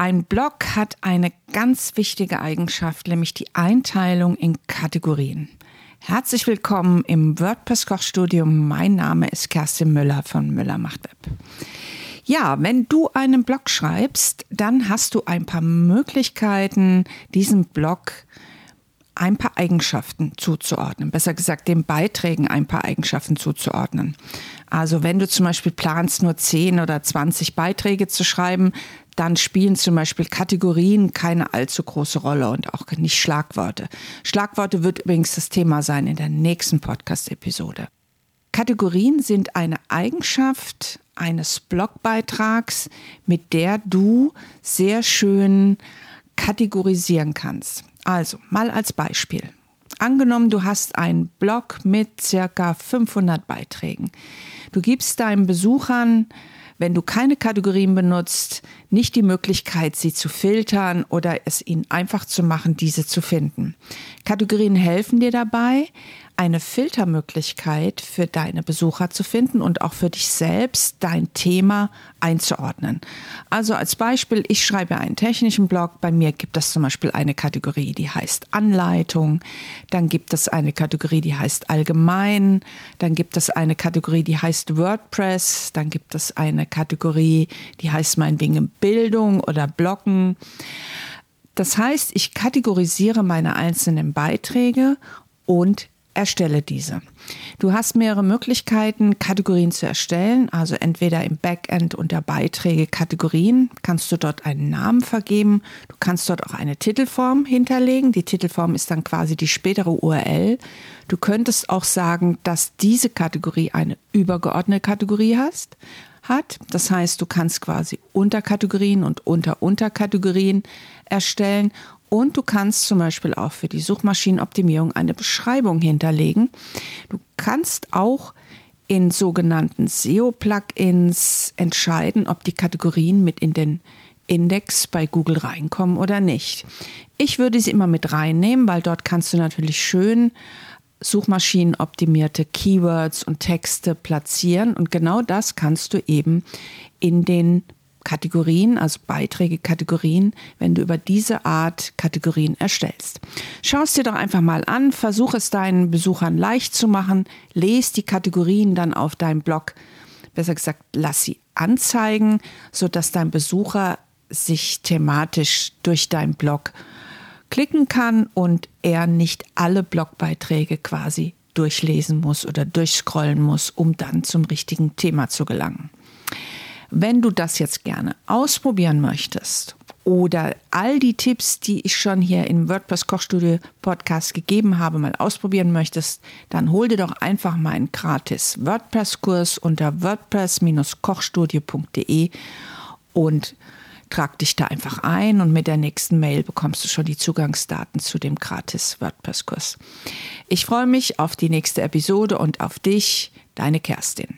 Ein Blog hat eine ganz wichtige Eigenschaft, nämlich die Einteilung in Kategorien. Herzlich willkommen im WordPress Kochstudium. Mein Name ist Kerstin Müller von Müller macht Web. Ja, wenn du einen Blog schreibst, dann hast du ein paar Möglichkeiten, diesen Blog ein paar Eigenschaften zuzuordnen. Besser gesagt, den Beiträgen ein paar Eigenschaften zuzuordnen. Also wenn du zum Beispiel planst, nur 10 oder 20 Beiträge zu schreiben, dann spielen zum Beispiel Kategorien keine allzu große Rolle und auch nicht Schlagworte. Schlagworte wird übrigens das Thema sein in der nächsten Podcast-Episode. Kategorien sind eine Eigenschaft eines Blogbeitrags, mit der du sehr schön kategorisieren kannst. Also, mal als Beispiel. Angenommen, du hast einen Blog mit circa 500 Beiträgen. Du gibst deinen Besuchern wenn du keine Kategorien benutzt, nicht die Möglichkeit, sie zu filtern oder es ihnen einfach zu machen, diese zu finden. Kategorien helfen dir dabei, eine Filtermöglichkeit für deine Besucher zu finden und auch für dich selbst dein Thema einzuordnen. Also als Beispiel, ich schreibe einen technischen Blog. Bei mir gibt es zum Beispiel eine Kategorie, die heißt Anleitung. Dann gibt es eine Kategorie, die heißt Allgemein. Dann gibt es eine Kategorie, die heißt WordPress. Dann gibt es eine Kategorie, die heißt meinetwegen Bildung oder Bloggen. Das heißt, ich kategorisiere meine einzelnen Beiträge und erstelle diese. Du hast mehrere Möglichkeiten, Kategorien zu erstellen, also entweder im Backend unter Beiträge Kategorien kannst du dort einen Namen vergeben, du kannst dort auch eine Titelform hinterlegen, die Titelform ist dann quasi die spätere URL. Du könntest auch sagen, dass diese Kategorie eine übergeordnete Kategorie hast, hat. Das heißt, du kannst quasi Unterkategorien und Unter-Unterkategorien erstellen und du kannst zum Beispiel auch für die Suchmaschinenoptimierung eine Beschreibung hinterlegen. Du kannst auch in sogenannten SEO-Plugins entscheiden, ob die Kategorien mit in den Index bei Google reinkommen oder nicht. Ich würde sie immer mit reinnehmen, weil dort kannst du natürlich schön suchmaschinenoptimierte Keywords und Texte platzieren und genau das kannst du eben in den Kategorien, also Beiträge, Kategorien, wenn du über diese Art Kategorien erstellst. Schau es dir doch einfach mal an, versuch es deinen Besuchern leicht zu machen, lese die Kategorien dann auf deinem Blog, besser gesagt, lass sie anzeigen, sodass dein Besucher sich thematisch durch deinen Blog klicken kann und er nicht alle Blogbeiträge quasi durchlesen muss oder durchscrollen muss, um dann zum richtigen Thema zu gelangen. Wenn du das jetzt gerne ausprobieren möchtest oder all die Tipps, die ich schon hier im WordPress Kochstudio Podcast gegeben habe, mal ausprobieren möchtest, dann hol dir doch einfach meinen gratis WordPress Kurs unter wordpress-kochstudio.de und trag dich da einfach ein und mit der nächsten Mail bekommst du schon die Zugangsdaten zu dem gratis WordPress Kurs. Ich freue mich auf die nächste Episode und auf dich, deine Kerstin.